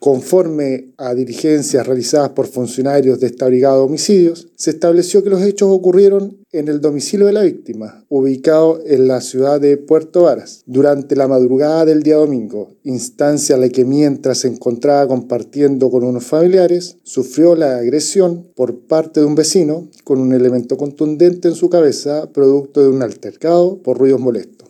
Conforme a diligencias realizadas por funcionarios de esta brigada de homicidios, se estableció que los hechos ocurrieron en el domicilio de la víctima, ubicado en la ciudad de Puerto Varas, durante la madrugada del día domingo, instancia en la que mientras se encontraba compartiendo con unos familiares, sufrió la agresión por parte de un vecino con un elemento contundente en su cabeza, producto de un altercado por ruidos molestos.